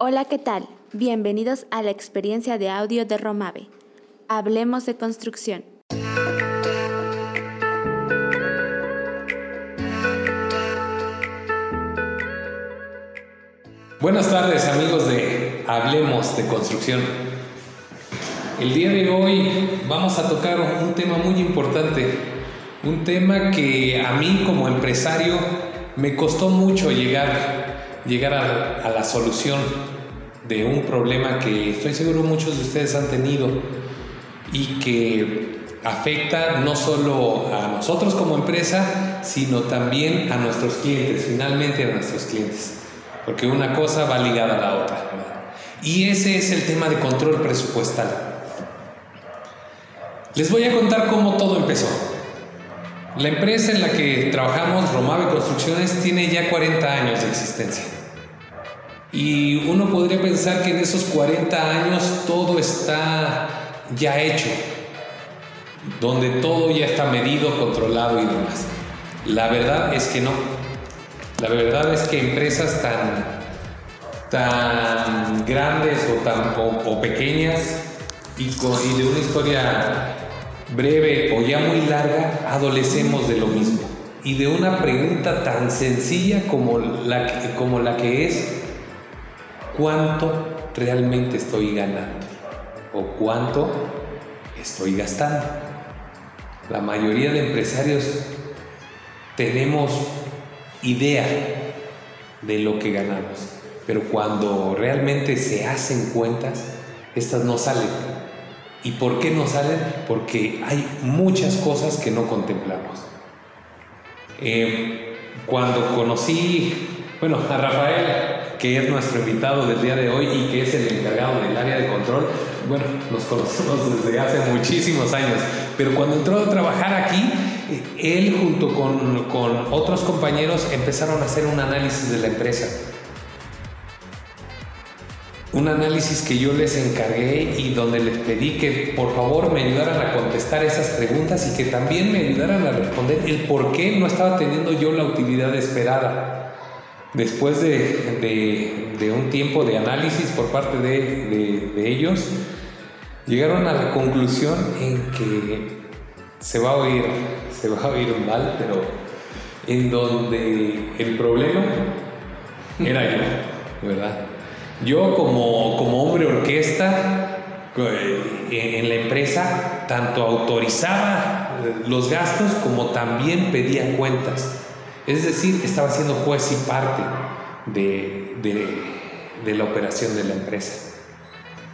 Hola, ¿qué tal? Bienvenidos a la experiencia de audio de Romave. Hablemos de construcción. Buenas tardes amigos de Hablemos de Construcción. El día de hoy vamos a tocar un tema muy importante, un tema que a mí como empresario me costó mucho llegar, llegar a, a la solución de un problema que estoy seguro muchos de ustedes han tenido y que afecta no solo a nosotros como empresa, sino también a nuestros clientes, finalmente a nuestros clientes, porque una cosa va ligada a la otra. Y ese es el tema de control presupuestal. Les voy a contar cómo todo empezó. La empresa en la que trabajamos, Romave Construcciones, tiene ya 40 años de existencia. Y uno podría pensar que en esos 40 años todo está ya hecho, donde todo ya está medido, controlado y demás. La verdad es que no. La verdad es que empresas tan, tan grandes o, tan, o, pequeñas y, con, y de una historia breve o ya muy larga, adolecemos de lo mismo. Y de una pregunta tan sencilla como la como la que es, ¿cuánto realmente estoy ganando? ¿O cuánto estoy gastando? La mayoría de empresarios tenemos idea de lo que ganamos, pero cuando realmente se hacen cuentas, estas no salen. ¿Y por qué no salen? Porque hay muchas cosas que no contemplamos. Eh, cuando conocí, bueno, a Rafael, que es nuestro invitado del día de hoy y que es el encargado del área de control, bueno, nos conocemos desde hace muchísimos años, pero cuando entró a trabajar aquí, él junto con, con otros compañeros empezaron a hacer un análisis de la empresa un análisis que yo les encargué y donde les pedí que por favor me ayudaran a contestar esas preguntas y que también me ayudaran a responder el por qué no estaba teniendo yo la utilidad esperada. Después de, un tiempo de análisis por parte de, de, ellos, llegaron a la conclusión en que se va a oír, se va a oír mal, pero en donde el problema era yo, ¿verdad? Yo como, como hombre orquesta eh, en la empresa, tanto autorizaba los gastos como también pedía cuentas. Es decir, estaba siendo juez y parte de, de, la operación de la empresa.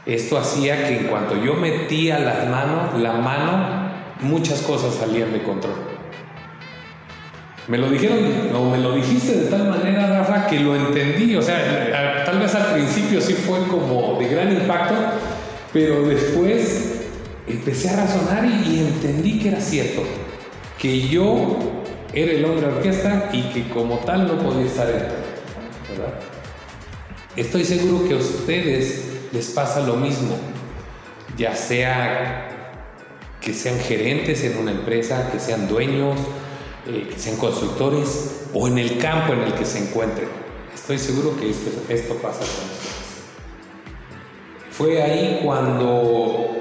Esto hacía que en cuanto yo metía las manos, la mano, muchas cosas salían de control. Me lo dijeron, o me lo dijiste de tal manera, Rafa, que lo entendí. O sea, tal vez al principio sí fue como de gran impacto, pero después empecé a razonar y, entendí que era cierto. Que yo era el hombre orquesta y que como tal no podía estar en ¿verdad? Estoy seguro que a ustedes les pasa lo mismo, ya sea que sean gerentes en una empresa, que sean dueños, eh, que sean constructores o en el campo en el que se encuentren. Estoy seguro que esto, esto pasa con ustedes. Fue ahí cuando,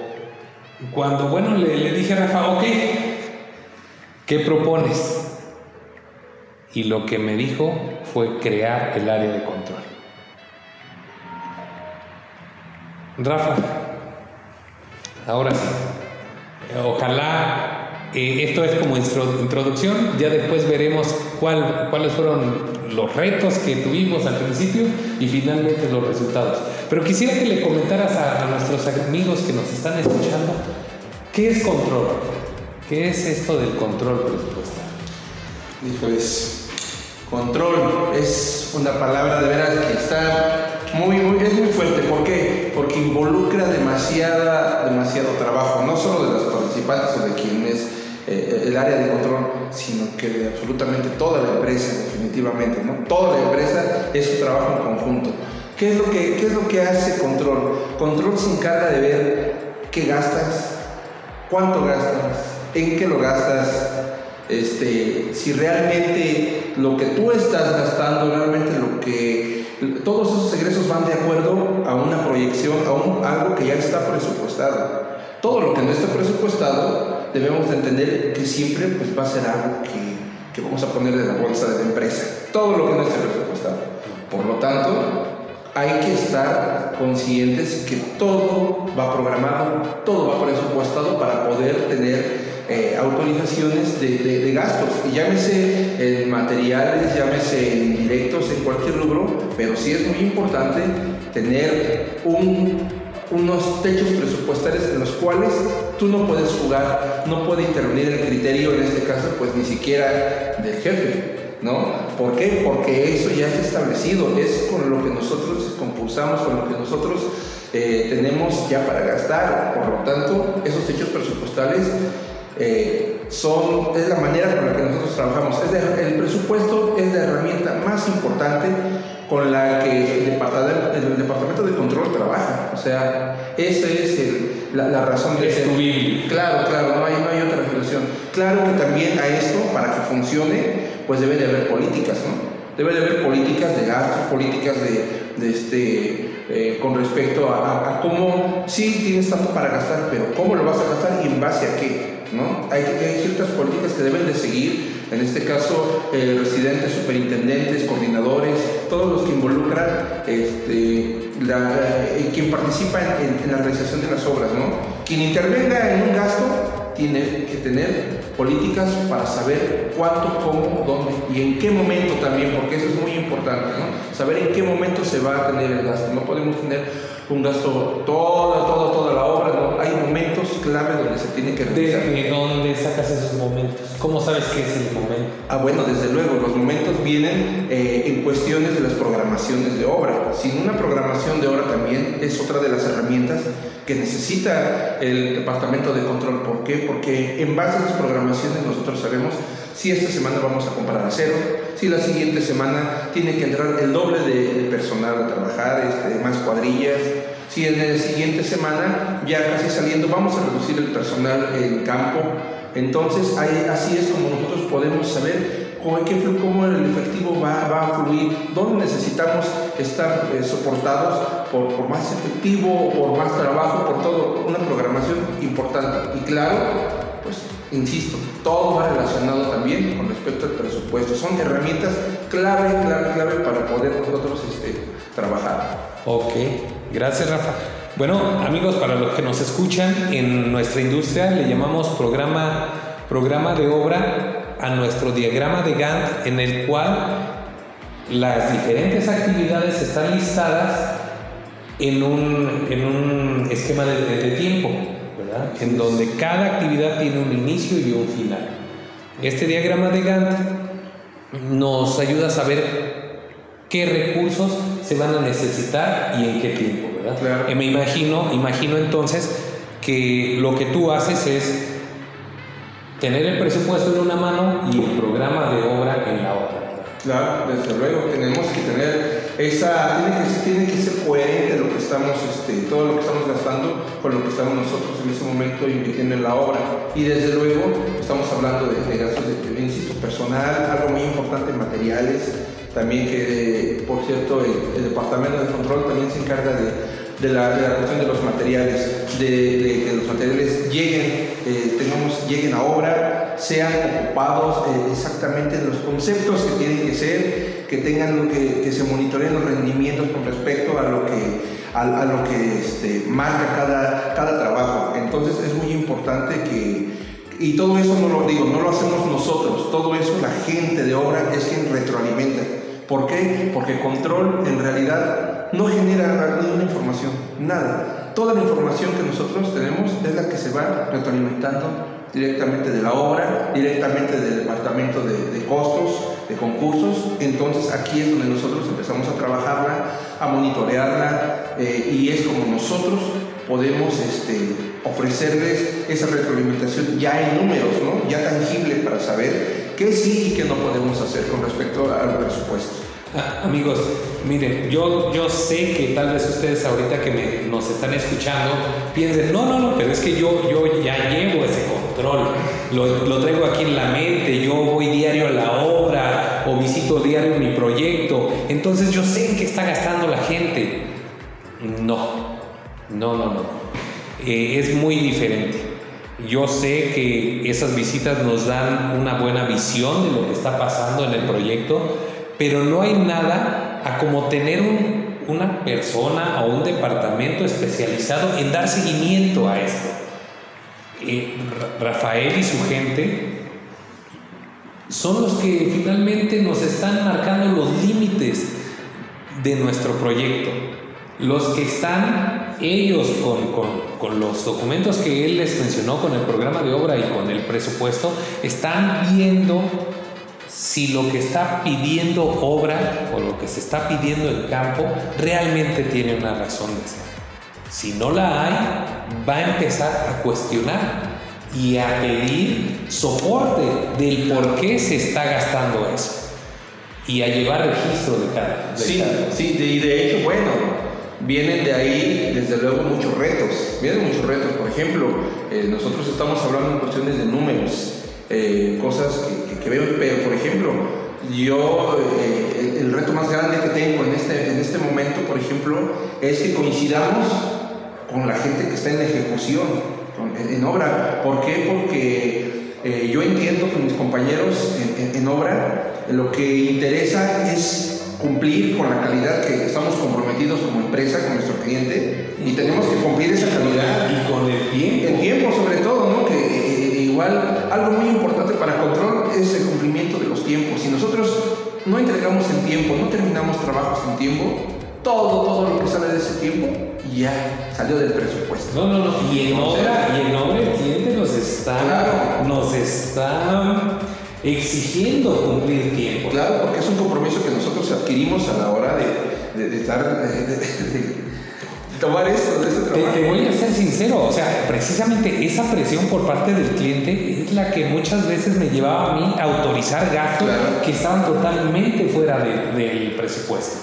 cuando bueno, le, le dije a Rafa, ok, ¿qué propones? Y lo que me dijo fue crear el área de control. Rafa, ahora sí, ojalá eh, esto es como introducción, ya después veremos cuál, cuáles fueron los retos que tuvimos al principio y finalmente los resultados. Pero quisiera que le comentaras a, nuestros amigos que nos están escuchando, ¿qué es control? ¿Qué es esto del control presupuestal? Pues control es una palabra de veras que está muy, muy, es muy fuerte. ¿Por qué? Porque involucra demasiada, demasiado trabajo, no solo de los participantes o de quienes eh, el área de control, sino que de absolutamente toda la empresa, definitivamente. ¿no? Toda la empresa es un trabajo en conjunto. ¿Qué es, lo que, ¿Qué es lo que hace control? Control se encarga de ver qué gastas, cuánto gastas, en qué lo gastas, este, si realmente lo que tú estás gastando, realmente lo que, todos esos egresos van de acuerdo a una proyección, a un, algo que ya está presupuestado. Todo lo que no está presupuestado debemos de entender que siempre pues, va a ser algo que, que vamos a poner de la bolsa de la empresa. Todo lo que no esté presupuestado. Por lo tanto, hay que estar conscientes que todo va programado, todo va presupuestado para poder tener eh, autorizaciones de, gastos, y llámese en materiales, llámese en directos, en cualquier rubro, pero sí es muy importante tener un, unos techos presupuestarios en los cuales tú no puedes jugar, no puede intervenir el criterio, en este caso, pues ni siquiera del jefe. ¿No? ¿Por qué? Porque eso ya es establecido, es con lo que nosotros compulsamos, con lo que nosotros eh, tenemos ya para gastar. Por lo tanto, esos hechos presupuestales eh, son, es la manera con la que nosotros trabajamos. Es el presupuesto es la herramienta más importante con la que el departamento, el departamento de control trabaja. O sea, esa es la, razón de esto. Claro, claro, no hay, no hay otra reflexión. Claro que también a esto, para que funcione, pues debe de haber políticas, ¿no? Debe de haber políticas de gastos, políticas de, este, eh, con respecto a, cómo, sí tienes tanto para gastar, pero cómo lo vas a gastar y en base a qué. ¿no? Hay, ciertas políticas que deben de seguir, en este caso eh, residentes, superintendentes, coordinadores, todos los que involucran, este, eh, quien participa en, en, la realización de las obras. ¿no? Quien intervenga en un gasto tiene que tener políticas para saber cuánto, cómo, dónde y en qué momento también, porque eso es muy importante, ¿no? saber en qué momento se va a tener el gasto. No podemos tener un gasto toda, toda, toda la obra, ¿no? hay momentos clave donde se tiene que realizar. ¿De dónde sacas esos momentos? ¿Cómo sabes qué es el momento? Ah, bueno, desde luego, los momentos vienen eh, en cuestiones de las programaciones de obra. Sin una programación de obra también es otra de las herramientas que necesita el departamento de control. ¿Por qué? Porque en base a las programaciones nosotros sabemos si esta semana vamos a comprar acero, si la siguiente semana tiene que entrar el doble de, personal a trabajar, este, más cuadrillas, si en la siguiente semana, ya casi saliendo, vamos a reducir el personal en campo. Entonces, así es como nosotros podemos saber cómo, cómo el efectivo va, va, a fluir, dónde necesitamos estar eh, soportados por, por, más efectivo, por más trabajo, por todo, una programación importante. Y claro, pues insisto, todo va relacionado también con respecto al presupuesto. Son herramientas clave, clave, clave para poder nosotros este, trabajar. Ok, gracias Rafa. Bueno, amigos, para los que nos escuchan, en nuestra industria le llamamos programa, programa de obra a nuestro diagrama de Gantt, en el cual las diferentes actividades están listadas en un, en un esquema de, de tiempo en donde cada actividad tiene un inicio y un final. Este diagrama de Gantt nos ayuda a saber qué recursos se van a necesitar y en qué tiempo, ¿verdad? me imagino, imagino entonces que lo que tú haces es tener el presupuesto en una mano y el programa de obra en la otra. Claro, desde luego, tenemos que tener esa, tiene que, tiene que ser coherente lo que estamos, este, todo lo que estamos gastando con lo que estamos nosotros en ese momento invirtiendo en la obra. Y desde luego estamos hablando de, gastos, de, insisto, personal, algo muy importante, materiales, también que, por cierto, el, Departamento de Control también se encarga de de la, de la, cuestión de los materiales, de, que los materiales lleguen, eh, lleguen a obra, sean ocupados eh, exactamente en los conceptos que tienen que ser, que tengan que, que se monitoreen los rendimientos con respecto a lo que, a lo que este, marca cada, cada trabajo. Entonces es muy importante que, y todo eso no lo digo, no lo hacemos nosotros, todo eso la gente de obra es quien retroalimenta. ¿Por qué? Porque control en realidad no genera ninguna información, nada. Toda la información que nosotros tenemos es la que se va retroalimentando directamente de la obra, directamente del departamento de, costos, de concursos. Entonces aquí es donde nosotros empezamos a trabajarla, a monitorearla eh, y es como nosotros podemos este, ofrecerles esa retroalimentación ya en números, ¿no? ya tangible para saber qué sí y qué no podemos hacer con respecto al presupuesto. Amigos, miren, yo, yo sé que tal vez ustedes ahorita que nos están escuchando piensen, no, no, no, pero es que yo, yo ya llevo ese control, lo, lo traigo aquí en la mente, yo voy diario a la obra o visito diario mi proyecto, entonces yo sé en qué está gastando la gente. No, no, no, no. Eh, es muy diferente. Yo sé que esas visitas nos dan una buena visión de lo que está pasando en el proyecto, pero no hay nada a como tener una persona o un departamento especializado en dar seguimiento a esto. Eh, Rafael y su gente son los que finalmente nos están marcando los límites de nuestro proyecto. Los que están ellos con, con, con, los documentos que él les mencionó, con el programa de obra y con el presupuesto, están viendo si lo que está pidiendo obra o lo que se está pidiendo en campo realmente tiene una razón de ser. Si no la hay, va a empezar a cuestionar y a pedir soporte del por qué se está gastando eso y a llevar registro de cada. sí, cada. sí, y de hecho, bueno, vienen de ahí desde luego muchos retos, vienen muchos retos, por ejemplo, eh, nosotros estamos hablando en cuestiones de números, eh, cosas que, que, veo, pero por ejemplo, yo eh, el, reto más grande que tengo en este, en este momento, por ejemplo, es que coincidamos con la gente que está en ejecución, con, en, en, obra. ¿Por qué? Porque eh, yo entiendo que mis compañeros en, en, obra lo que interesa es cumplir con la calidad que estamos comprometidos como empresa con nuestro cliente y tenemos que cumplir esa calidad. Y con el tiempo. El tiempo sobre todo, ¿no? Que igual algo muy importante para control es el cumplimiento de los tiempos. Si nosotros no entregamos en tiempo, no terminamos trabajos en tiempo, todo, todo lo que sale de ese tiempo ya salió del presupuesto. No, no, no. Y en obra, y en obra el cliente nos está, Claro. nos está exigiendo cumplir tiempo. Claro, porque es un compromiso que nosotros adquirimos a la hora de, de, de estar, de tomar esto, de este Te, voy a ser sincero, o sea, precisamente esa presión por parte del cliente es la que muchas veces me llevaba a mí a autorizar gastos Claro. que estaban totalmente fuera de- del presupuesto.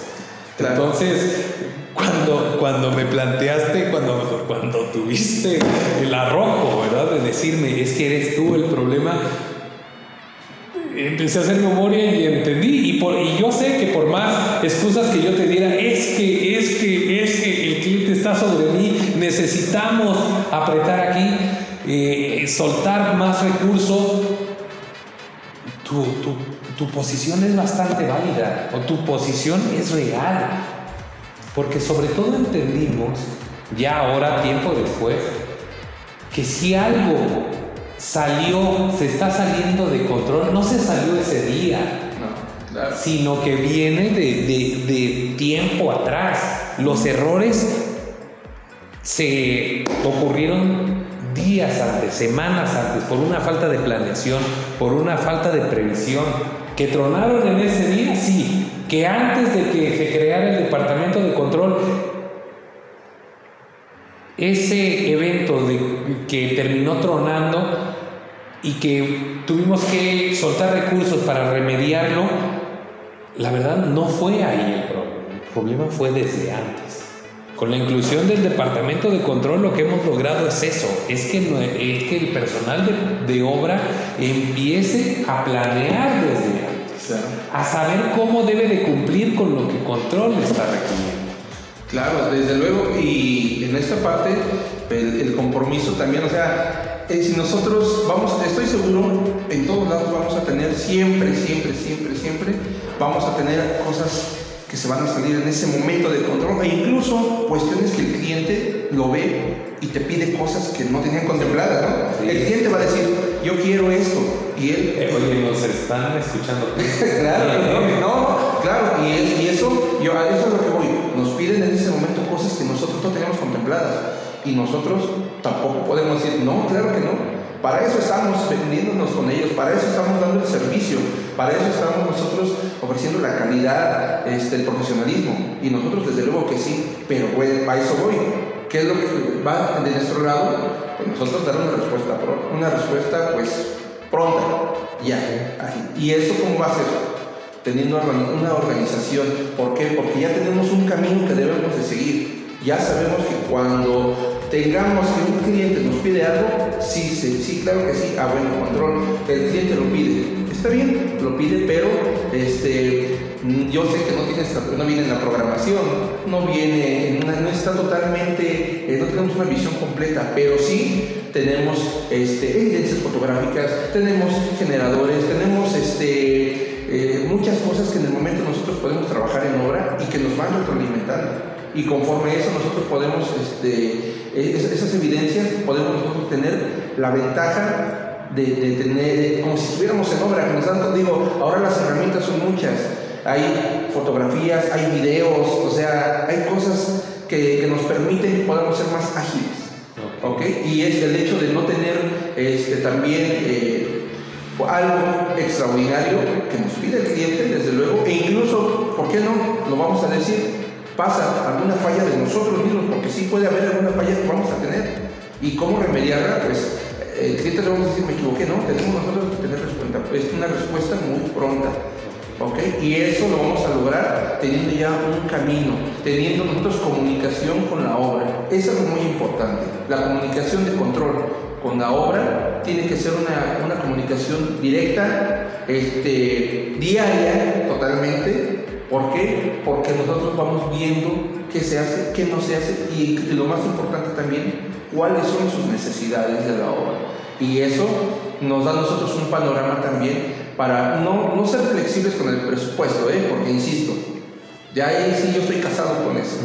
Claro. Entonces, cuando, cuando me planteaste, cuando, cuando tuviste el arrojo, ¿verdad? De decirme, es que eres tú el problema, empecé a hacer memoria y entendí. Y, por, y yo sé que por más excusas que yo te diera, es que, es que, es que cliente está sobre mí, necesitamos apretar aquí, eh, soltar más recursos. Tu, tu, tu posición es bastante válida, o tu posición es real. Porque sobre todo entendimos, ya ahora, tiempo después, que si algo salió, se está saliendo de control, no se salió ese día, No, claro. sino que viene de, de- de tiempo atrás. Los errores se ocurrieron días antes, semanas antes, por una falta de planeación, por una falta de previsión. Que tronaron en ese día, sí. Que antes de que se creara el departamento de control, ese evento que terminó tronando y que tuvimos que soltar recursos para remediarlo, la verdad no fue ahí el problema. El problema fue desde antes. Con la inclusión del departamento de control lo que hemos logrado es eso, es que, es que el personal de, de obra empiece a planear desde antes, Claro. a saber cómo debe de cumplir con lo que control está requiriendo. Claro, desde luego, y en esta parte, el, el compromiso también, o sea, eh, si nosotros vamos, estoy seguro, en todos lados vamos a tener siempre, siempre, siempre, siempre, vamos a tener cosas que se van a salir en ese momento de control, e incluso cuestiones que el cliente lo ve y te pide cosas que no tenían contempladas, ¿no? Sí. El cliente va a decir, yo quiero esto, y él Eh, oye, nos están escuchando. claro, no, no, claro, y, es- y eso, yo, a eso es lo que voy. Nos piden en ese momento cosas que nosotros no teníamos contempladas y nosotros tampoco podemos decir, no, claro que no. Para eso estamos vendiéndonos con ellos, para eso estamos dando el servicio, para eso estamos nosotros ofreciendo la calidad, este, el profesionalismo. Y nosotros desde luego que sí, pero bueno, a eso voy. ¿Qué es lo que va de nuestro lado? Pues nosotros dar una respuesta, una respuesta pues pronta, ahí. ¿Y eso cómo va a ser? teniendo una organización. ¿Por qué? Porque ya tenemos un camino que debemos de seguir. Ya sabemos que cuando tengamos que un cliente nos pide algo, sí, sí, sí, claro que sí, ah, buen control, el cliente lo pide. Está bien, lo pide, pero este, yo sé que no, tiene, no viene en la programación, no viene, no está totalmente, eh, no tenemos una visión completa, pero sí tenemos este, evidencias fotográficas, tenemos generadores, tenemos este, eh, muchas cosas que en el momento nosotros podemos trabajar en obra y que nos van retroalimentando. Y conforme a eso nosotros podemos, este, esas evidencias, podemos nosotros tener la ventaja de, tener, como si estuviéramos en obra, nos dan, digo, ahora las herramientas son muchas, hay fotografías, hay videos, o sea, hay cosas que, nos permiten que podamos ser más ágiles. ¿okay? Y es el hecho de no tener este, también eh, algo extraordinario que nos pide el cliente, desde luego, e incluso, ¿por qué no? Lo vamos a decir, pasa alguna falla de nosotros mismos, porque sí puede haber alguna falla que vamos a tener. ¿Y cómo remediarla? Pues el cliente le vamos a decir, me equivoqué, no, tenemos nosotros que tener respuesta, es una respuesta muy pronta. ¿ok? Y eso lo vamos a lograr teniendo ya un camino, teniendo nosotros comunicación con la obra. Eso es muy importante, la comunicación de control con la obra tiene que ser una, una comunicación directa, este, diaria, totalmente. ¿Por qué? Porque nosotros vamos viendo qué se hace, qué no se hace y, lo más importante también, cuáles son sus necesidades de la obra. Y eso nos da a nosotros un panorama también para no, no ser flexibles con el presupuesto, ¿eh? porque insisto, ya ahí sí yo estoy casado con eso.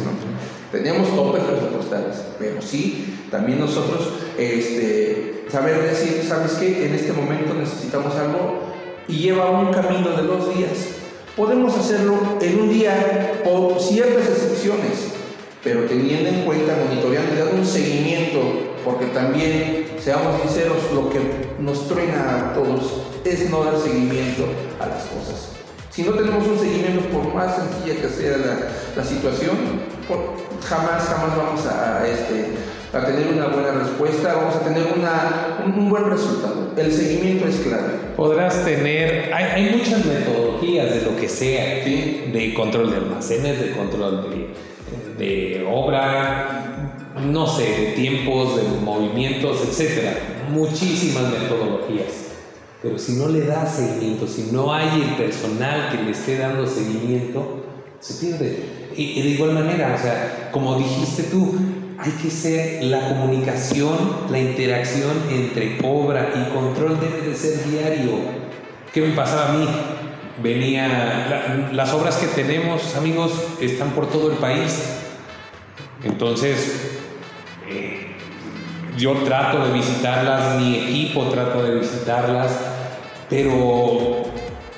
Tenemos topes presupuestarios, pero sí, también nosotros este, saber decir, ¿sabes qué? En este momento necesitamos algo y lleva un camino de dos días. Podemos hacerlo en un día por ciertas excepciones, pero teniendo en cuenta, monitoreando y dando un seguimiento, porque también, seamos sinceros, lo que nos truena a todos es no dar seguimiento a las cosas. Si no tenemos un seguimiento, por más sencilla que sea la, situación, jamás, jamás vamos a, este, a tener una buena respuesta, vamos a tener una, un, buen resultado. El seguimiento es clave. Podrás tener, hay, hay muchas metodologías de lo que sea, de control de almacenes, de control de, de obra, no sé, de tiempos, de movimientos, etcétera. Muchísimas metodologías. Pero si no le da seguimiento, si no hay el personal que le esté dando seguimiento, se pierde. Y, de igual manera, o sea, como dijiste tú, hay que ser la comunicación, la interacción entre obra y control debe de ser diario. ¿Qué me pasaba a mí? Venía, las obras que tenemos, amigos, están por todo el país. Entonces, eh, yo trato de visitarlas, mi equipo trata de visitarlas, pero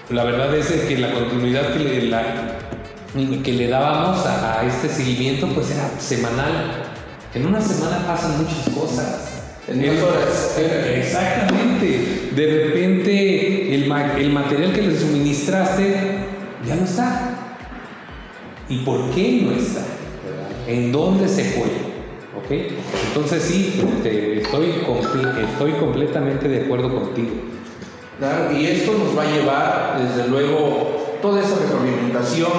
la verdad es que la continuidad que le, que le dábamos a, este seguimiento pues era semanal. En una semana pasan muchas cosas. En horas. Exactamente. De repente el, el material que le suministraste ya no está. ¿Y por qué no está? ¿En dónde se fue? Entonces sí, estoy, estoy completamente de acuerdo contigo. y esto nos va a llevar, desde luego, toda esa retroalimentación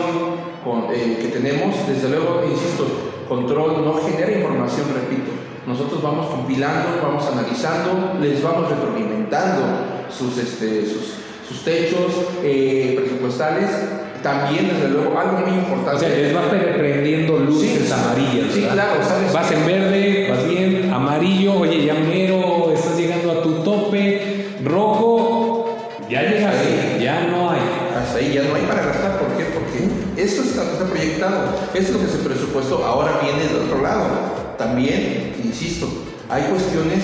eh, que tenemos, desde luego, insisto, control no genera información, repito. Nosotros vamos compilando, vamos analizando, les vamos retroalimentando sus, este, sus, sus techos eh, presupuestales también, desde luego, algo muy importante. O sea, les va prendiendo luces amarillas. Sí, claro, ¿sabes? Vas en verde, vas bien, amarillo, oye, ya mero, estás llegando a tu tope, rojo, ya llegaste, ya no hay. Hasta ahí ya no hay para. Eso está, está proyectado, eso es lo que se presupuesto, ahora viene del otro lado. También, insisto, hay cuestiones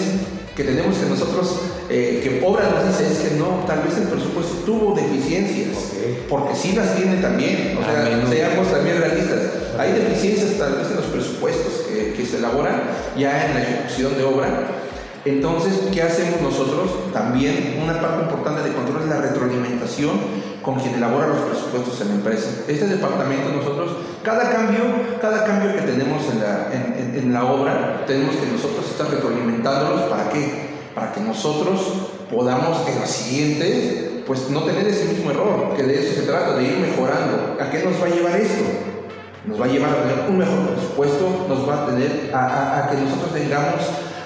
que tenemos que nosotros, eh, que obra nos dice es que no, tal vez el presupuesto tuvo deficiencias, porque sí las tiene también, o sea, seamos también realistas, hay deficiencias tal vez en los presupuestos que, que se elaboran ya en la ejecución de obra, entonces, ¿qué hacemos nosotros? También una parte importante de control es la retroalimentación con quien elabora los presupuestos en la empresa. Este departamento nosotros, cada cambio, cada cambio que tenemos en la, obra, tenemos que nosotros estar retroalimentándolos. ¿Para qué? Para que nosotros podamos en la siguiente pues no tener ese mismo error, que de eso se trata, de ir mejorando. ¿A qué nos va a llevar esto? Nos va a llevar a tener un mejor presupuesto, nos va a tener a, que nosotros tengamos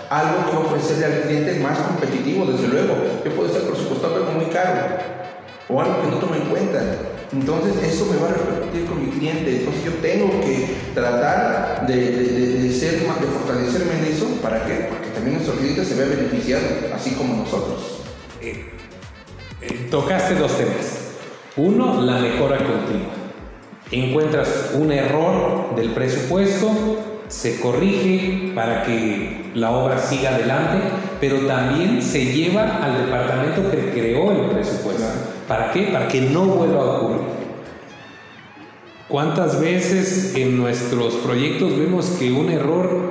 algo que ofrecerle al cliente más competitivo, desde luego, que puede ser presupuestado algo muy caro o algo que no tome en cuenta. Entonces eso me va a repercutir con mi cliente. Entonces yo tengo que tratar de, de, ser, de fortalecerme en eso. ¿Para qué? Porque también nuestro cliente se vea beneficiado, así como nosotros. Eh, eh, tocaste dos temas. Uno, la mejora continua. Encuentras un error del presupuesto, se corrige para que la obra siga adelante, pero también se lleva al departamento que creó el presupuesto. ¿Para qué? Para que no vuelva a ocurrir. ¿Cuántas veces en nuestros proyectos vemos que un error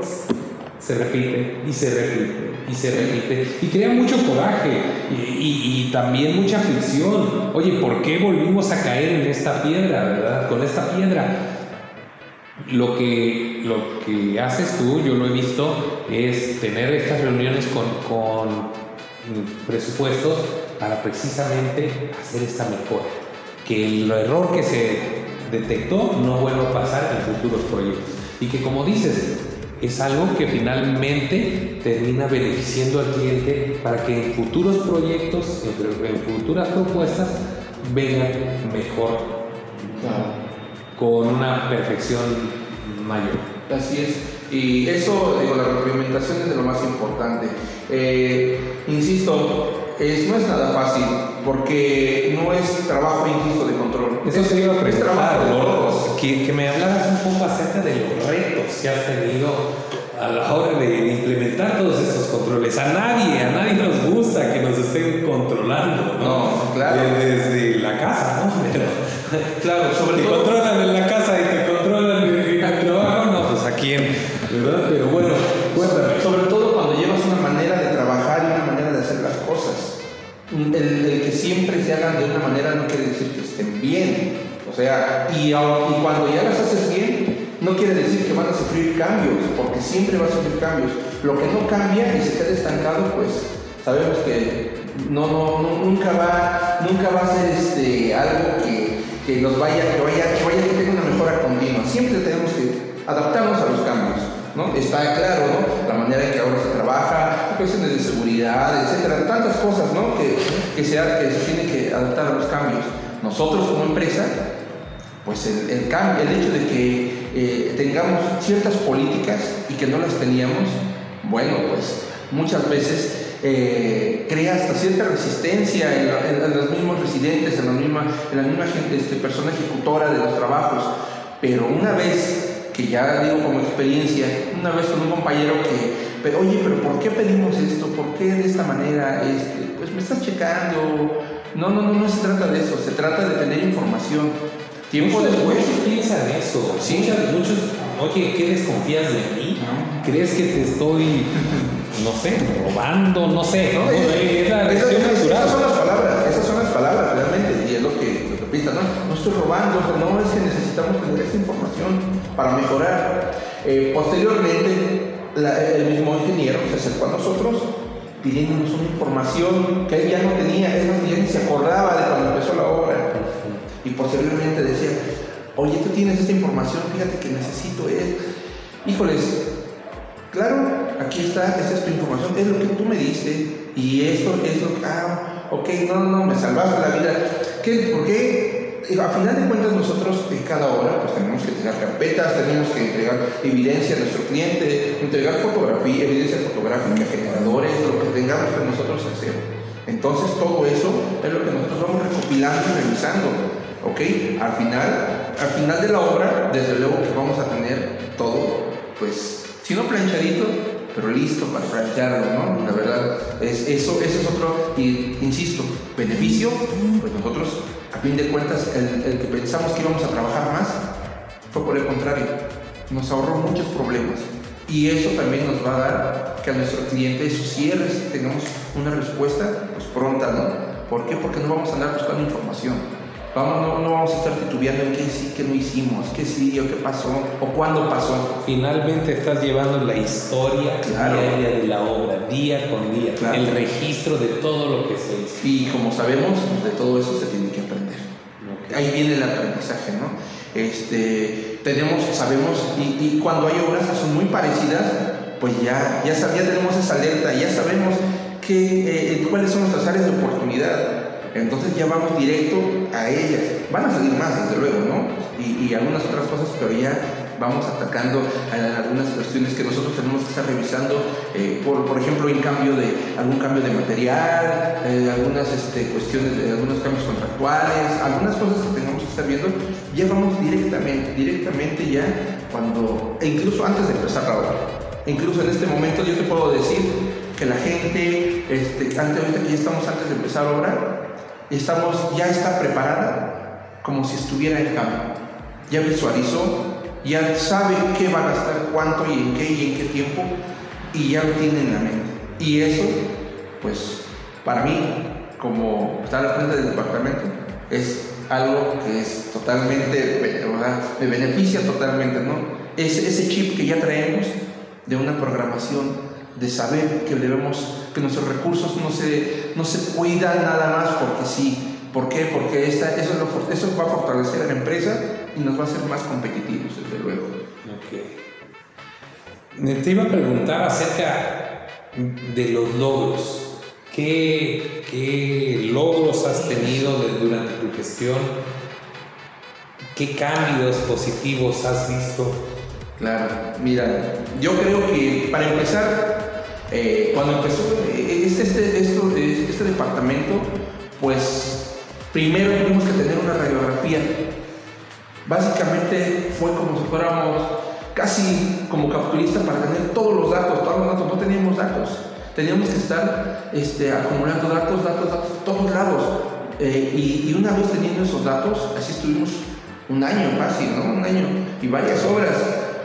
se repite y se repite y se repite y crea mucho coraje y, también mucha aflicción. Oye, ¿por qué volvimos a caer en esta piedra, verdad? Con esta piedra. Lo que, lo que haces tú, yo lo he visto, es tener estas reuniones con, con presupuestos para precisamente hacer esta mejora. Que el error que se detectó no vuelva a pasar en futuros proyectos. Y que como dices, es algo que finalmente termina beneficiando al cliente para que en futuros proyectos, en, futuras propuestas, vengan mejor, con una perfección mayor. Así es. Y eso, digo, la retroalimentación es de lo más importante. Eh, insisto, es, no es nada fácil, porque no es trabajo, insisto, de control. Eso se iba a preguntar, que, que, me hablaras un poco acerca de los retos que has tenido a la hora de implementar todos estos controles. A nadie, a nadie nos gusta que nos estén controlando, ¿no? claro. Desde la casa, ¿no? Pero, claro, sobre te controlan en la casa y te controlan en el trabajo, no, pues a quién, ¿verdad? Bien. O sea, y, cuando ya las haces bien, no quiere decir que van a sufrir cambios, porque siempre va a sufrir cambios. Lo que no cambia y se queda estancado, pues sabemos que no, nunca, va, nunca va a ser este, algo que, nos vaya, que vaya, que vaya, que tenga una mejora continua. Siempre tenemos que adaptarnos a los cambios. ¿no? Está claro, ¿no? La manera en que ahora se trabaja, cuestiones de seguridad, etcétera, tantas cosas, ¿no? Que, que, se, que se tienen que adaptar a los cambios. Nosotros como empresa, pues el, hecho de que eh, tengamos ciertas políticas y que no las teníamos, bueno, pues muchas veces eh, crea hasta cierta resistencia en, los mismos residentes, en la misma, en la misma gente, este, persona ejecutora de los trabajos. Pero una vez que ya digo como experiencia, una vez con un compañero que, pero, oye, pero ¿por qué pedimos esto? ¿Por qué de esta manera? Este, pues me estás checando. No, no, no, no se trata de eso, se trata de tener información. Tiempo después. Muchos piensan eso. Sí. Muchos, oye, ¿qué desconfías de mí? ¿Crees que te estoy, no sé, robando? No sé. ¿no? Es la reacción natural. Esas son las palabras, esas son las palabras realmente, y es lo que, lo que piensan, ¿no? No estoy robando, no, es que necesitamos tener esta información para mejorar. Eh, posteriormente, el mismo ingeniero se acercó a nosotros pidiéndonos una información que él ya no tenía, él no ni se acordaba de cuando empezó la obra. Y posteriormente decía, oye, tú tienes esta información, fíjate que necesito es. Híjoles, claro, aquí está, esta es tu información, es lo que tú me diste, y esto es lo que, ah, ok, no, no, me salvaste la vida. ¿Qué? ¿Por qué? A final de cuentas nosotros en cada hora pues tenemos que entregar carpetas, tenemos que entregar evidencia a nuestro cliente, entregar fotografía, evidencia fotográfica, generadores, lo que tengamos que nosotros hacer. Entonces todo eso es lo que nosotros vamos recopilando y revisando. ¿Ok? Al final, al final de la obra, desde luego que vamos a tener todo, pues, si no planchadito, pero listo para plancharlo, ¿no? La verdad, es, eso, eso es otro, insisto, beneficio, pues nosotros a fin de cuentas, el, que pensamos que íbamos a trabajar más fue por el contrario, nos ahorró muchos problemas. Y eso también nos va a dar que a nuestro cliente sus cierres tengamos una respuesta pues pronta, ¿no? ¿Por qué? Porque no vamos a andar buscando información. Vamos, no, no, vamos a estar titubeando en qué sí, qué no hicimos, qué sí o qué pasó, o cuándo pasó. Finalmente estás llevando la historia diaria de la obra, día con día, el registro de todo lo que se hizo. Y como sabemos, de todo eso se tiene. Ahí viene el aprendizaje, ¿no? Este, tenemos, sabemos, y, cuando hay obras que son muy parecidas, pues ya, ya, ya tenemos esa alerta, ya sabemos que, eh, cuáles son nuestras áreas de oportunidad entonces ya vamos directo a ellas. Van a salir más, desde luego, ¿no? Y, algunas otras cosas, pero ya vamos atacando algunas cuestiones que nosotros tenemos que estar revisando, eh, por, por, ejemplo, en cambio de, algún cambio de material, eh, algunas este, cuestiones, de, algunos cambios contractuales, algunas cosas que tengamos que estar viendo, ya vamos directamente, directamente ya cuando, e incluso antes de empezar la obra. Incluso en este momento yo te puedo decir que la gente, este, antes, ahorita que ya estamos antes de empezar obra, estamos, ya está preparada como si estuviera en campo. Ya visualizó, ya sabe qué va a gastar, cuánto y en qué y en qué tiempo, y ya lo tiene en la mente. Y eso, pues, para mí, como estar al frente del departamento, es algo que es totalmente, ¿verdad? me beneficia totalmente, ¿no? Ese, ese chip que ya traemos de una programación, de saber que debemos, que nuestros recursos no se, no se cuidan nada más porque sí. ¿Por qué? Porque esta, eso, eso va a fortalecer a la empresa y nos va a hacer más competitivos, desde luego. Te iba a preguntar acerca de los logros. ¿Qué, qué logros has tenido durante tu gestión? ¿Qué cambios positivos has visto? Claro, mira, yo creo que para empezar, eh, cuando empezó eh, este, este, esto, este departamento, pues primero tuvimos que tener una radiografía. Básicamente fue como si fuéramos casi como capturistas para tener todos los datos, todos los datos, no teníamos datos. Teníamos que estar este, acumulando datos, datos, datos, todos lados. Eh, y, una vez teniendo esos datos, así estuvimos un año casi, ¿no? Un año y varias obras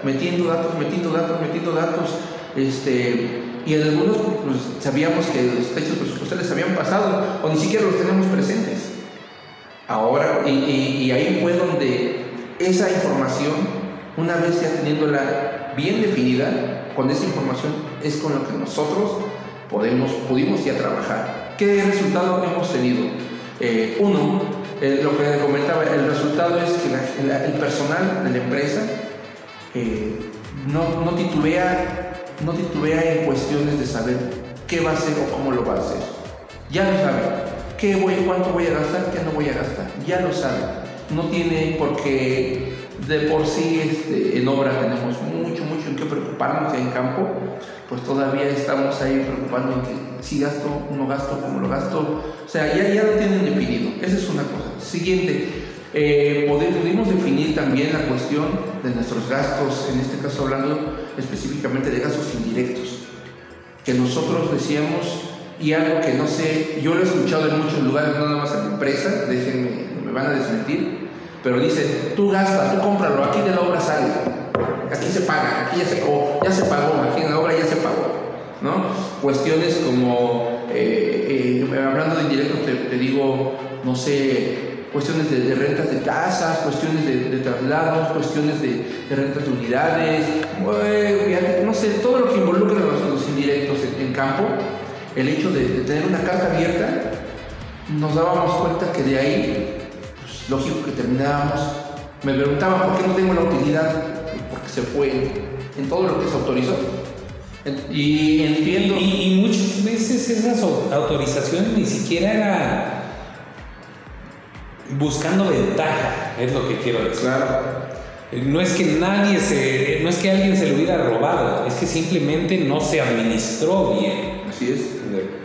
metiendo datos, metiendo datos, metiendo datos, este, y en algunos pues, sabíamos que los textos presupuestales habían pasado o ni siquiera los tenemos presentes. Ahora, y, ahí fue donde esa información, una vez ya teniéndola bien definida, con esa información es con lo que nosotros podemos, pudimos ya trabajar. ¿Qué resultado hemos tenido? Eh, uno, eh, lo que comentaba, el resultado es que el personal de la empresa eh, no, no, titubea, no titubea en cuestiones de saber qué va a hacer o cómo lo va a hacer. Ya lo sabe. ¿Qué voy, ¿Cuánto voy a gastar? ¿Qué no voy a gastar? Ya lo sabe. No tiene porque de por sí este, en obra tenemos mucho, mucho en qué preocuparnos en campo, pues todavía estamos ahí preocupando en que si gasto, no gasto, cómo lo gasto. O sea, ya, ya lo tienen definido. Esa es una cosa. Siguiente, eh, pudimos definir también la cuestión de nuestros gastos, en este caso hablando específicamente de gastos indirectos, que nosotros decíamos, y algo que no sé, yo lo he escuchado en muchos lugares, no nada más en la empresa, déjenme, me van a desmentir, pero dice, tú gastas, tú cómpralo, aquí de la obra sale, aquí se paga, aquí ya se, ya se pagó, aquí en la obra ya se pagó. ¿no? Cuestiones como, eh, eh, hablando de indirectos, te digo, no sé, cuestiones de, rentas de casas, cuestiones de, traslados, cuestiones de, rentas de unidades, no sé, todo lo que involucra a los, indirectos en, campo, el hecho de, tener una carta abierta, nos dábamos cuenta que de ahí, lógico que terminábamos, me preguntaban por qué no tengo la utilidad, porque se fue en todo lo que se autorizó. Y entiendo. Y, y, muchas veces esas autorizaciones ni siquiera eran buscando ventaja, es lo que quiero decir. No es que nadie se, no es que alguien se lo hubiera robado, es que simplemente no se administró bien. Así es.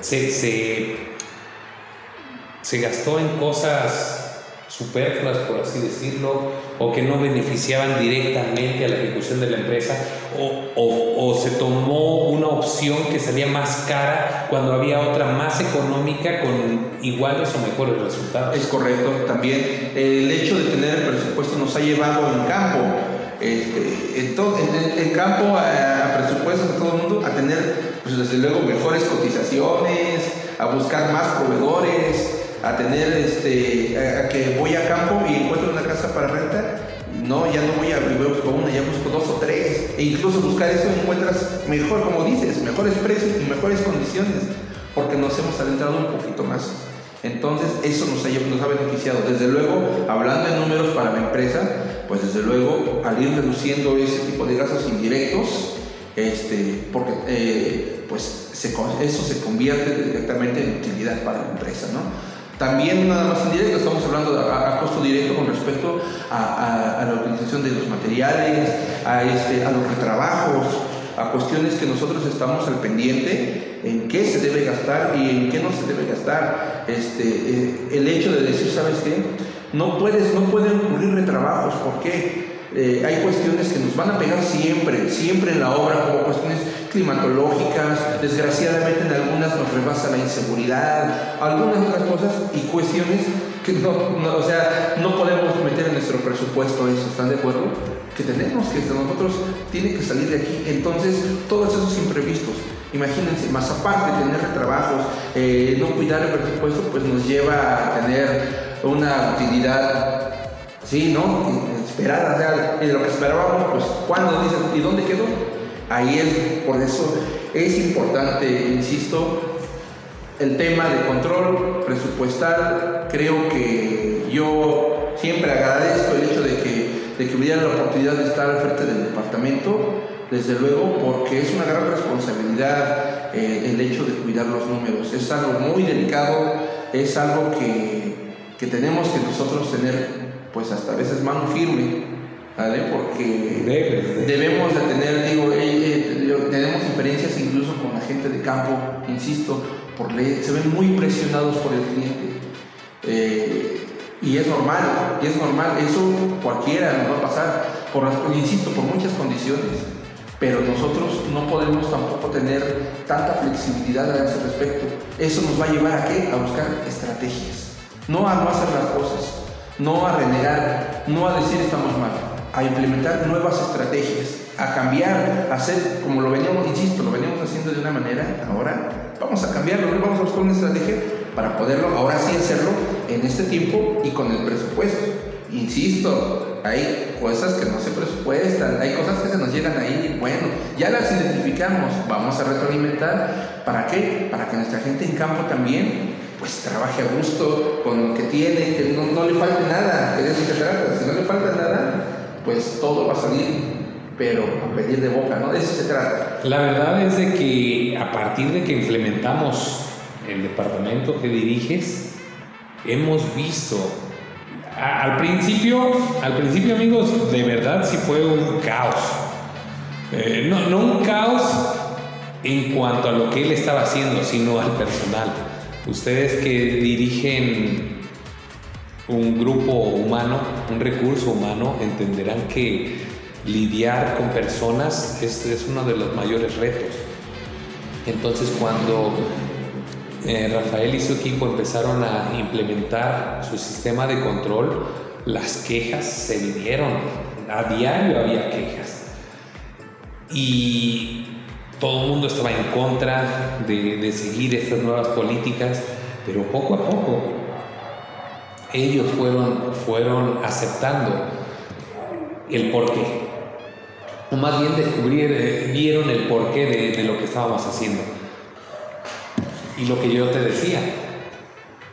Se, se, se gastó en cosas superfluas, por así decirlo, o que no beneficiaban directamente a la ejecución de la empresa, o, se tomó una opción que salía más cara cuando había otra más económica con iguales o mejores resultados. Es correcto, también el hecho de tener el presupuesto nos ha llevado en campo, este, en, campo a, presupuestos de todo el mundo, a tener, pues desde luego, mejores cotizaciones, a buscar más proveedores, a tener, este, a, que voy a campo y encuentro una casa para renta. No, ya no voy a buscar una, ya busco dos o tres. E incluso buscar eso encuentras mejor, como dices, mejores precios y mejores condiciones, porque nos hemos adentrado un poquito más. Entonces, eso nos ha, nos ha beneficiado. Desde luego, hablando de números para la empresa, pues desde luego, al ir reduciendo ese tipo de gastos indirectos, este, porque eh, pues eso se convierte directamente en utilidad para la empresa. ¿no? También nada más indirecto, estamos hablando a, costo directo con respecto a, la utilización de los materiales, a, este, a los retrabajos, a cuestiones que nosotros estamos al pendiente en qué se debe gastar y en qué no se debe gastar. Este, eh, el hecho de decir, ¿sabes qué? No, puedes, no pueden ocurrir retrabajos, ¿por qué? Eh, hay cuestiones que nos van a pegar siempre, siempre en la obra, como cuestiones climatológicas, desgraciadamente en algunas nos rebasa la inseguridad, algunas otras cosas y cuestiones que no, o sea, no podemos meter en nuestro presupuesto eso, ¿están de acuerdo? Que tenemos que nosotros tiene que salir de aquí, entonces todos esos imprevistos, imagínense, más aparte tener trabajos, eh, no cuidar el presupuesto, pues nos lleva a tener una utilidad, sí, ¿no? Esperada, o sea, de lo que esperábamos, pues, ¿cuándo? Dicen, ¿y dónde quedó? Ahí es, por eso es importante, insisto, el tema de control presupuestal. Creo que yo siempre agradezco el hecho de que, de que hubiera la oportunidad de estar al frente del departamento, desde luego, porque es una gran responsabilidad eh, el hecho de cuidar los números. Es algo muy delicado, es algo que, que tenemos que nosotros tener, pues hasta a veces mano firme porque debemos de tener, digo, eh, eh, tenemos experiencias incluso con la gente de campo, insisto, por ley, se ven muy presionados por el cliente. Eh, y es normal, y es normal, eso cualquiera nos va a pasar, por insisto, por muchas condiciones, pero nosotros no podemos tampoco tener tanta flexibilidad a ese respecto. Eso nos va a llevar a qué? A buscar estrategias, no a no hacer las cosas, no a renegar, no a decir estamos mal, a implementar nuevas estrategias, a cambiar, a hacer como lo veníamos, insisto, lo veníamos haciendo de una manera, ahora vamos a cambiarlo, vamos a buscar una estrategia para poderlo ahora sí hacerlo en este tiempo y con el presupuesto. Insisto, hay cosas que no se presupuestan, hay cosas que se nos llegan ahí, bueno, ya las identificamos, vamos a retroalimentar, ¿para qué? Para que nuestra gente en campo también pues trabaje a gusto con lo que tiene, que no, le falte nada, que eso se trata, si no le falta nada, pues todo va a salir pero a pedir de boca, ¿no? De eso se trata. La verdad es de que a partir de que implementamos el departamento que diriges, hemos visto, al principio, al principio amigos, de verdad sí fue un caos. Eh, no, no un caos en cuanto a lo que él estaba haciendo, sino al personal. Ustedes que dirigen un grupo humano, un recurso humano, entenderán que lidiar con personas es, es uno de los mayores retos. Entonces cuando eh, Rafael y su equipo empezaron a implementar su sistema de control, las quejas se vinieron, a diario había quejas. Y todo el mundo estaba en contra de, de seguir estas nuevas políticas, pero poco a poco ellos fueron, fueron aceptando el porqué. O más bien descubrir, eh, vieron el porqué de, lo que estábamos haciendo. Y lo que yo te decía,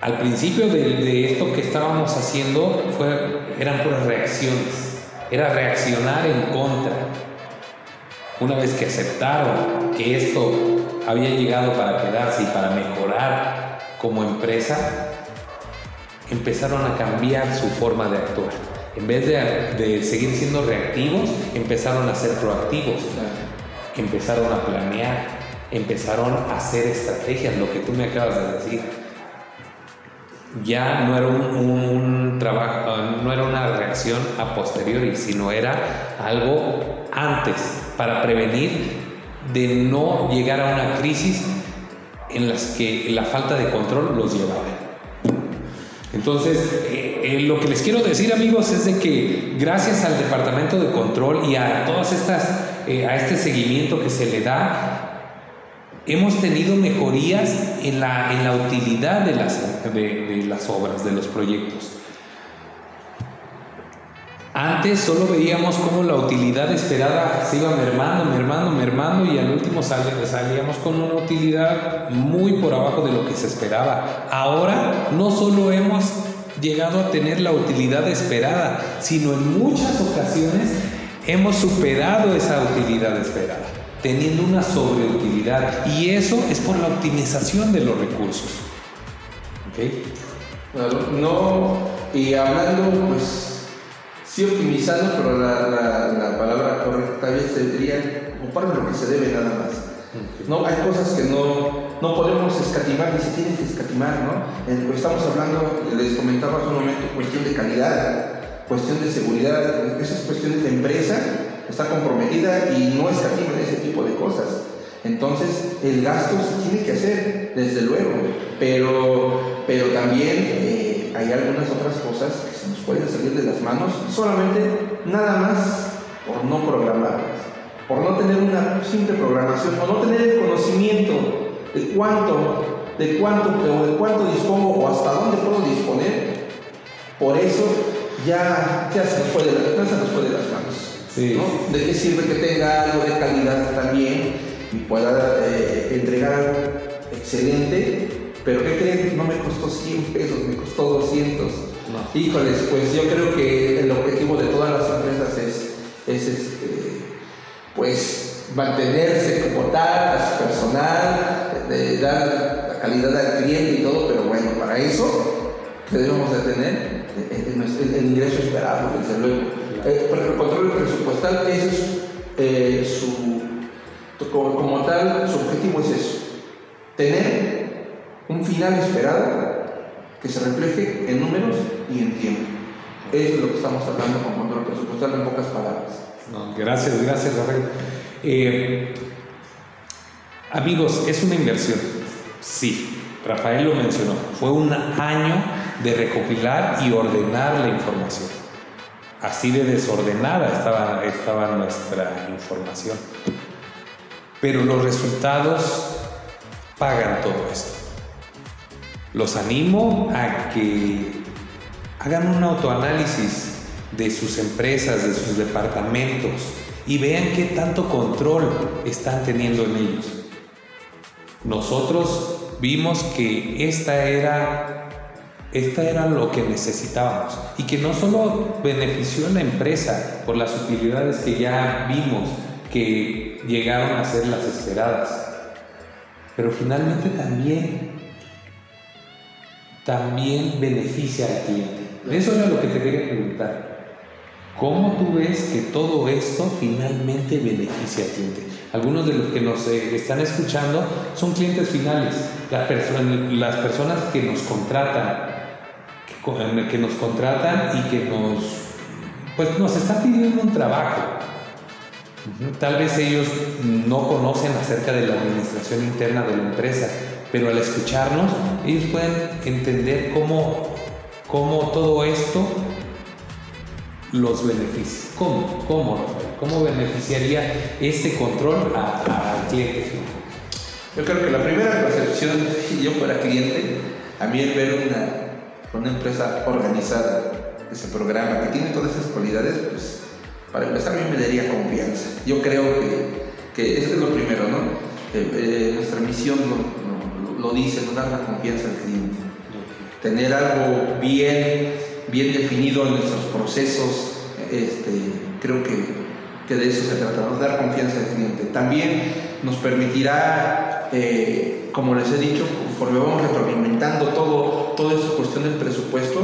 al principio de, esto que estábamos haciendo fue, eran puras reacciones, era reaccionar en contra. Una vez que aceptaron que esto había llegado para quedarse y para mejorar como empresa, empezaron a cambiar su forma de actuar. En vez de, seguir siendo reactivos, empezaron a ser proactivos. Empezaron a planear, empezaron a hacer estrategias, lo que tú me acabas de decir. Ya no era un, trabajo, no era una reacción a posteriori, sino era algo antes para prevenir de no llegar a una crisis en las que la falta de control los llevaba. Entonces, eh, eh, lo que les quiero decir amigos es de que gracias al departamento de control y a todas estas, eh, a este seguimiento que se le da, hemos tenido mejorías en la, en la utilidad de las, de, de las obras, de los proyectos. Antes solo veíamos cómo la utilidad esperada se iba mermando, mermando, mermando y al último salíamos con una utilidad muy por abajo de lo que se esperaba. Ahora no solo hemos llegado a tener la utilidad esperada, sino en muchas ocasiones hemos superado esa utilidad esperada, teniendo una sobreutilidad. Y eso es por la optimización de los recursos. ¿Ok? no, y hablando, pues sí optimizando, pero la, la, palabra correcta sería ocupar lo que se debe nada más. No, hay cosas que no, no podemos escatimar, ni se tienen que escatimar, ¿no? Estamos hablando, les comentaba hace un momento, cuestión de calidad, cuestión de seguridad, esas cuestiones de empresa está comprometida y no escatima en ese tipo de cosas. Entonces, el gasto se tiene que hacer, desde luego, pero, pero también eh, otras cosas nos pueden salir de las manos solamente nada más por no programarlas, por no tener una simple programación, o no tener el conocimiento de cuánto, de cuánto, o de cuánto dispongo o hasta dónde puedo disponer. Por eso ya, ya se, nos fue de, las manos. ¿De qué sirve que tenga algo de calidad también y pueda eh, entregar algo excelente? Pero ¿qué creen? No me costó 100 pesos, me costó 200 Híjoles, pues yo creo que el objetivo de todas las empresas es, es este, pues mantenerse como tal, personal, de dar la calidad al cliente y todo, pero bueno, para eso debemos de tener el, ingreso esperado, desde luego. Eh, el control presupuestal, es eh, su, como, como tal, su objetivo es eso, tener un final esperado que se refleje en números y en tiempo. Eso es lo que estamos hablando con control presupuestal en pocas palabras. gracias, gracias Rafael. Eh, amigos, ¿es una inversión? Sí, Rafael lo mencionó. Fue un año de recopilar y ordenar la información. Así de desordenada estaba, estaba nuestra información. Pero los resultados pagan todo esto. Los animo a que hagan un autoanálisis de sus empresas, de sus departamentos y vean qué tanto control están teniendo en ellos. Nosotros vimos que esta era, esta era lo que necesitábamos y que no solo benefició a la empresa por las utilidades que ya vimos que llegaron a ser las esperadas, pero finalmente también también beneficia al cliente. Eso era lo que te quería preguntar. ¿Cómo tú ves que todo esto finalmente beneficia al cliente? Algunos de los que nos eh, están escuchando son clientes finales, las, personas que nos contratan, que, que, nos contratan y que nos, pues nos están pidiendo un trabajo. Tal vez ellos no conocen acerca de la administración interna de la empresa, pero al escucharnos, ellos pueden entender cómo, cómo todo esto los beneficia. ¿Cómo? ¿Cómo, ¿Cómo beneficiaría este control al cliente Yo creo que la primera percepción, si yo fuera cliente, a mí es ver una, una empresa organizada, que se programa, que tiene todas esas cualidades, pues para empezar a mí me daría confianza. Yo creo que, que eso es lo primero, ¿no? Eh, eh, nuestra misión lo dice, no dar la confianza al cliente. Tener algo bien, bien definido en nuestros procesos, este, creo que, que, de eso se trata, ¿no? dar confianza al cliente. También nos permitirá, eh, como les he dicho, conforme vamos retroalimentando todo, toda esa cuestión del presupuesto,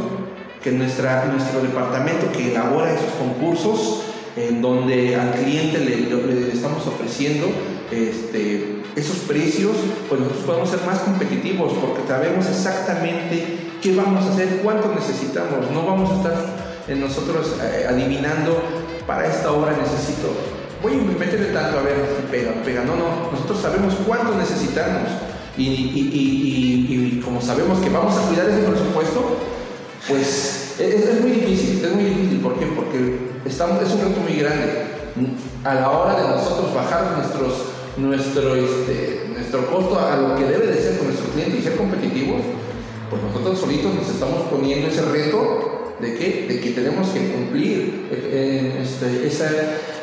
que nuestra, nuestro departamento que elabora esos concursos, en donde al cliente le, le estamos ofreciendo este, esos precios, pues nosotros podemos ser más competitivos porque sabemos exactamente qué vamos a hacer, cuánto necesitamos. No vamos a estar en nosotros eh, adivinando, para esta obra necesito, voy a meterle tanto a ver si pega, pega. No, no, nosotros sabemos cuánto necesitamos. Y, como sabemos que vamos a cuidar ese presupuesto, pues es, es, muy difícil, es muy difícil. ¿Por qué? Porque estamos, es un reto muy grande. A la hora de nosotros bajar nuestros nuestro, este, nuestro costo a lo que debe de ser con nuestro cliente y ser competitivos, pues nosotros solitos nos estamos poniendo ese reto de que, de que tenemos que cumplir eh, este, esa,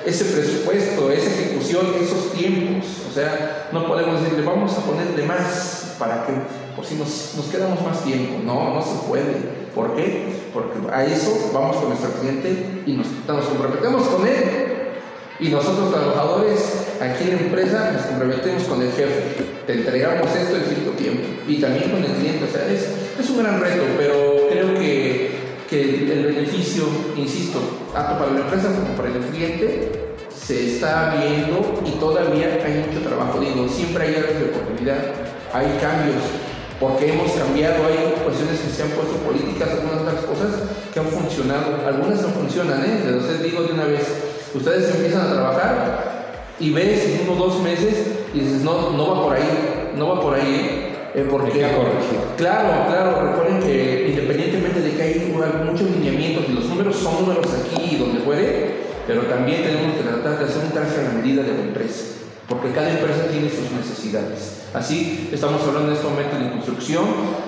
ese presupuesto, esa ejecución, esos tiempos. O sea, no podemos decirle, vamos a ponerle más para que, por si nos, nos quedamos más tiempo. No, no se puede. ¿Por qué? Porque a eso vamos con nuestro cliente y nos, nos comprometemos con él. Y nosotros trabajadores aquí en la empresa nos comprometemos con el jefe. Te entregamos esto en cierto tiempo. Y también con el cliente. O sea, es, es un gran reto, pero creo que, que el beneficio, insisto, tanto para la empresa como para el cliente, se está viendo y todavía hay mucho trabajo. Digo, siempre hay áreas de oportunidad, hay cambios porque hemos cambiado, hay cuestiones que se han puesto políticas, algunas otras cosas que han funcionado, algunas no funcionan, ¿eh? Entonces digo de una vez, ustedes empiezan a trabajar y ves en uno o dos meses y dices, no, no va por ahí, no va por ahí, ¿eh? porque, claro, claro, recuerden que independientemente de que hay muchos lineamientos y los números son números aquí y donde puede, pero también tenemos que tratar de hacer un traje a la medida de la empresa porque cada empresa tiene sus necesidades. Así estamos hablando en este momento de construcción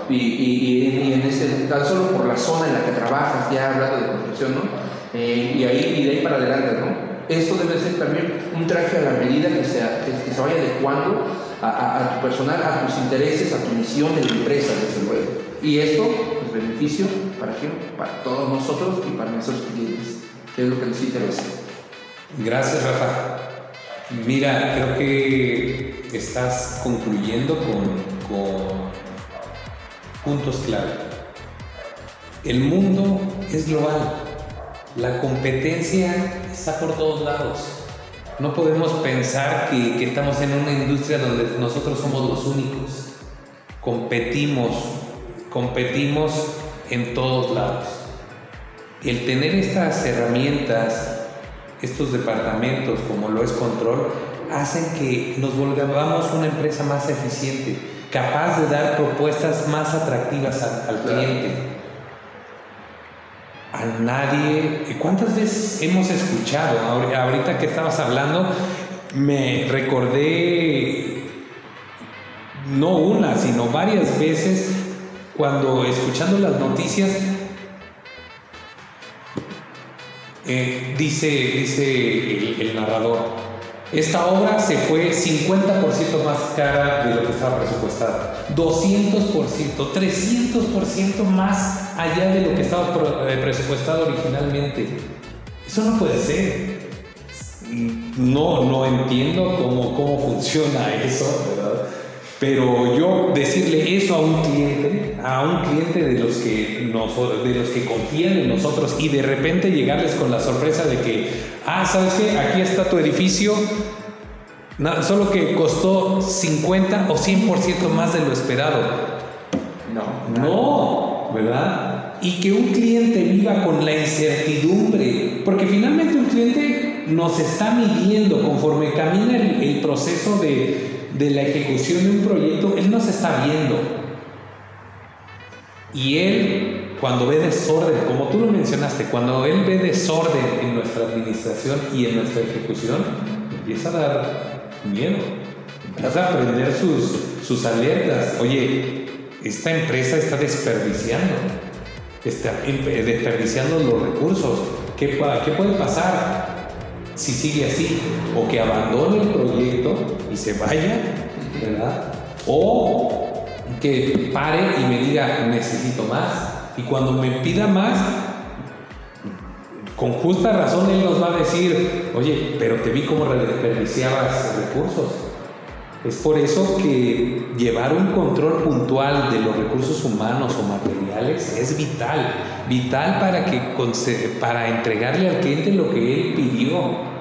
y, y, en ese, tan solo por la zona en la que trabajas, ya hablando de construcción, ¿no? Eh, y, ahí, y de ahí para adelante, ¿no? Esto debe ser también un traje a la medida que, sea, que, se vaya adecuando a, a, tu personal, a tus intereses, a tu misión de la empresa, desde luego. Y esto es beneficio para quién? Para todos nosotros y para nuestros clientes, es lo que les interesa. Gracias, Rafa. Mira, creo que estás concluyendo con, puntos clave. El mundo es global. La competencia está por todos lados. No podemos pensar que, que, estamos en una industria donde nosotros somos los únicos. Competimos, competimos en todos lados. El tener estas herramientas estos departamentos, como lo es control, hacen que nos volvamos una empresa más eficiente, capaz de dar propuestas más atractivas al, cliente. A nadie, ¿cuántas veces hemos escuchado? Ahorita que estabas hablando, me recordé, no una, sino varias veces, cuando escuchando las noticias, eh, dice, dice el, narrador, esta obra se fue 50% más cara de lo que estaba presupuestada, 200%, 300% más allá de lo que estaba eh, presupuestado originalmente. Eso no puede ser. No, no entiendo cómo, cómo funciona eso, ¿verdad? Pero yo decirle eso a un cliente, a un cliente de los que nos, de los que confían en nosotros y de repente llegarles con la sorpresa de que, ah, ¿sabes qué? Aquí está tu edificio, solo que costó 50 o 100% más de lo esperado. No, no, ¿verdad? Y que un cliente viva con la incertidumbre, porque finalmente un cliente nos está midiendo conforme camina el proceso de, de la ejecución de un proyecto, Él nos está viendo. Y Él, cuando ve desorden, como tú lo mencionaste, cuando Él ve desorden en nuestra administración y en nuestra ejecución, empieza a dar miedo, empieza a prender sus, sus alertas. Oye, esta empresa está desperdiciando, está desperdiciando los recursos. ¿Qué, ¿Qué puede pasar? si sigue así, o que abandone el proyecto y se vaya, ¿verdad? O que pare y me diga, necesito más. Y cuando me pida más, con justa razón él nos va a decir, oye, pero te vi cómo desperdiciabas recursos. Es por eso que llevar un control puntual de los recursos humanos o materiales es vital, vital para, que, para entregarle al cliente lo que él pidió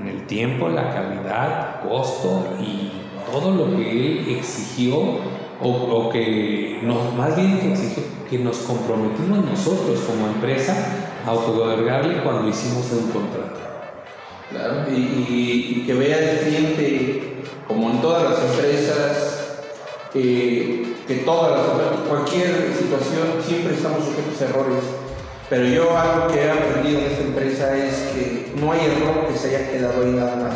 en el tiempo, la calidad, costo y todo lo que él exigió o, que nos, más bien que exigió, que nos comprometimos nosotros como empresa a otorgarle cuando hicimos un contrato. Claro, y, que vea el cliente, como en todas las empresas, que todas las, cualquier situación siempre estamos sujetos a errores pero yo algo que he aprendido en esta empresa es que no hay error que se haya quedado ahí nada más,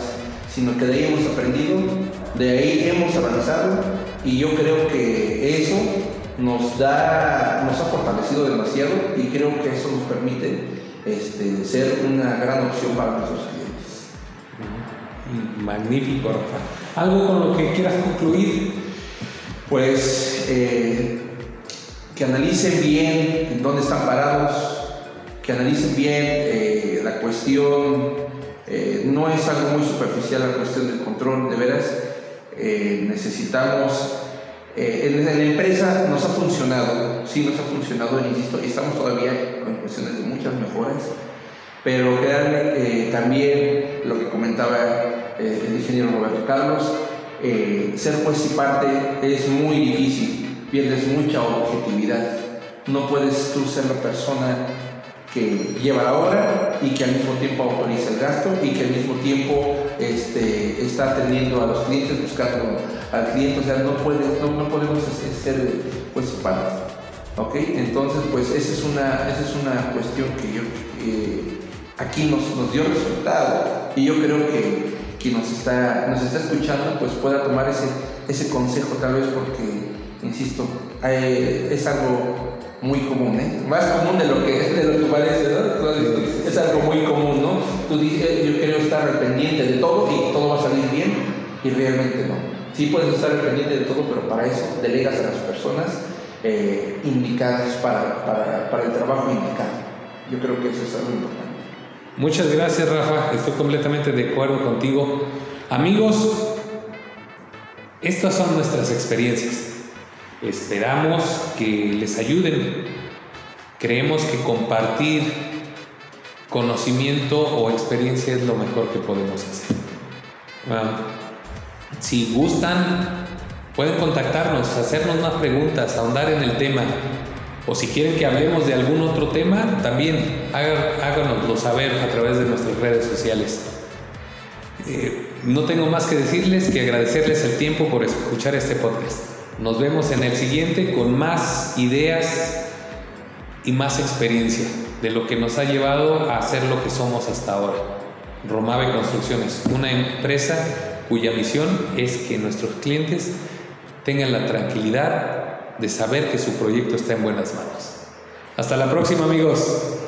sino que de ahí hemos aprendido, de ahí hemos avanzado y yo creo que eso nos da, nos ha fortalecido demasiado y creo que eso nos permite este, ser una gran opción para nuestros clientes. Magnífico, Rafa. ¿Algo con lo que quieras concluir? Pues eh, que analicen bien en dónde están parados, que analicen bien eh, la cuestión, eh, no es algo muy superficial la cuestión del control, de veras, necesitamos en, la empresa nos ha funcionado, sí nos ha funcionado, insisto, estamos todavía con cuestiones de muchas mejoras, pero créanme, también lo que comentaba el ingeniero Roberto Carlos, eh, ser juez y parte es muy difícil, pierdes mucha objetividad. No puedes tú ser la persona que lleva la obra y que al mismo tiempo autoriza el gasto y que al mismo tiempo este, está atendiendo a los clientes, buscando al cliente, o sea, no, puedes, no, podemos ser y parte. ¿ok? Entonces, pues esa es una, esa es una cuestión que yo, aquí nos, nos dio resultado y yo creo que quien nos está, nos está escuchando pues pueda tomar ese, ese consejo tal vez porque, insisto, es algo muy común, ¿eh? más común de lo que, de lo que parece, ¿no? Es algo muy común, ¿no? Tú dices, yo quiero estar al pendiente de todo y todo va a salir bien y realmente no. Sí puedes estar al pendiente de todo, pero para eso delegas a las personas eh, indicadas para, para, para el trabajo indicado. Yo creo que eso es algo importante. Muchas gracias, Rafa. Estoy completamente de acuerdo contigo. Amigos, estas son nuestras experiencias. Esperamos que les ayuden. Creemos que compartir conocimiento o experiencia es lo mejor que podemos hacer. si gustan, pueden contactarnos, hacernos más preguntas, ahondar en el tema. O si quieren que hablemos de algún otro tema, también háganoslo saber a través de nuestras redes sociales. Eh, no tengo más que decirles que agradecerles el tiempo por escuchar este podcast. Nos vemos en el siguiente con más ideas y más experiencia de lo que nos ha llevado a hacer lo que somos hasta ahora. Romave Construcciones, una empresa cuya misión es que nuestros clientes tengan la tranquilidad de saber que su proyecto está en buenas manos. Hasta la próxima amigos.